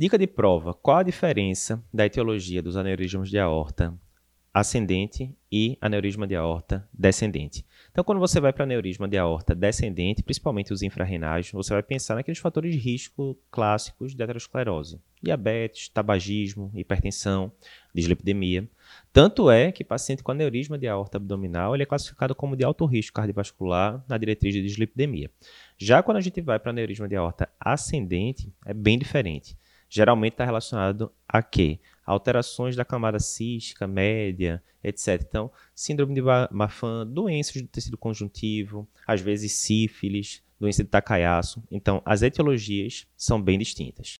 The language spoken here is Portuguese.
Dica de prova: qual a diferença da etiologia dos aneurismas de aorta ascendente e aneurisma de aorta descendente. Então, quando você vai para aneurisma de aorta descendente, principalmente os infrarrenais, você vai pensar naqueles fatores de risco clássicos de aterosclerose: diabetes, tabagismo, hipertensão, dislipidemia. Tanto é que paciente com aneurisma de aorta abdominal ele é classificado como de alto risco cardiovascular na diretriz de dislipidemia. Já quando a gente vai para aneurisma de aorta ascendente, é bem diferente. Geralmente está relacionado a quê? alterações da camada cística, média, etc. Então, síndrome de Marfan, doenças do tecido conjuntivo, às vezes sífilis, doença de Takayasu. Então, as etiologias são bem distintas.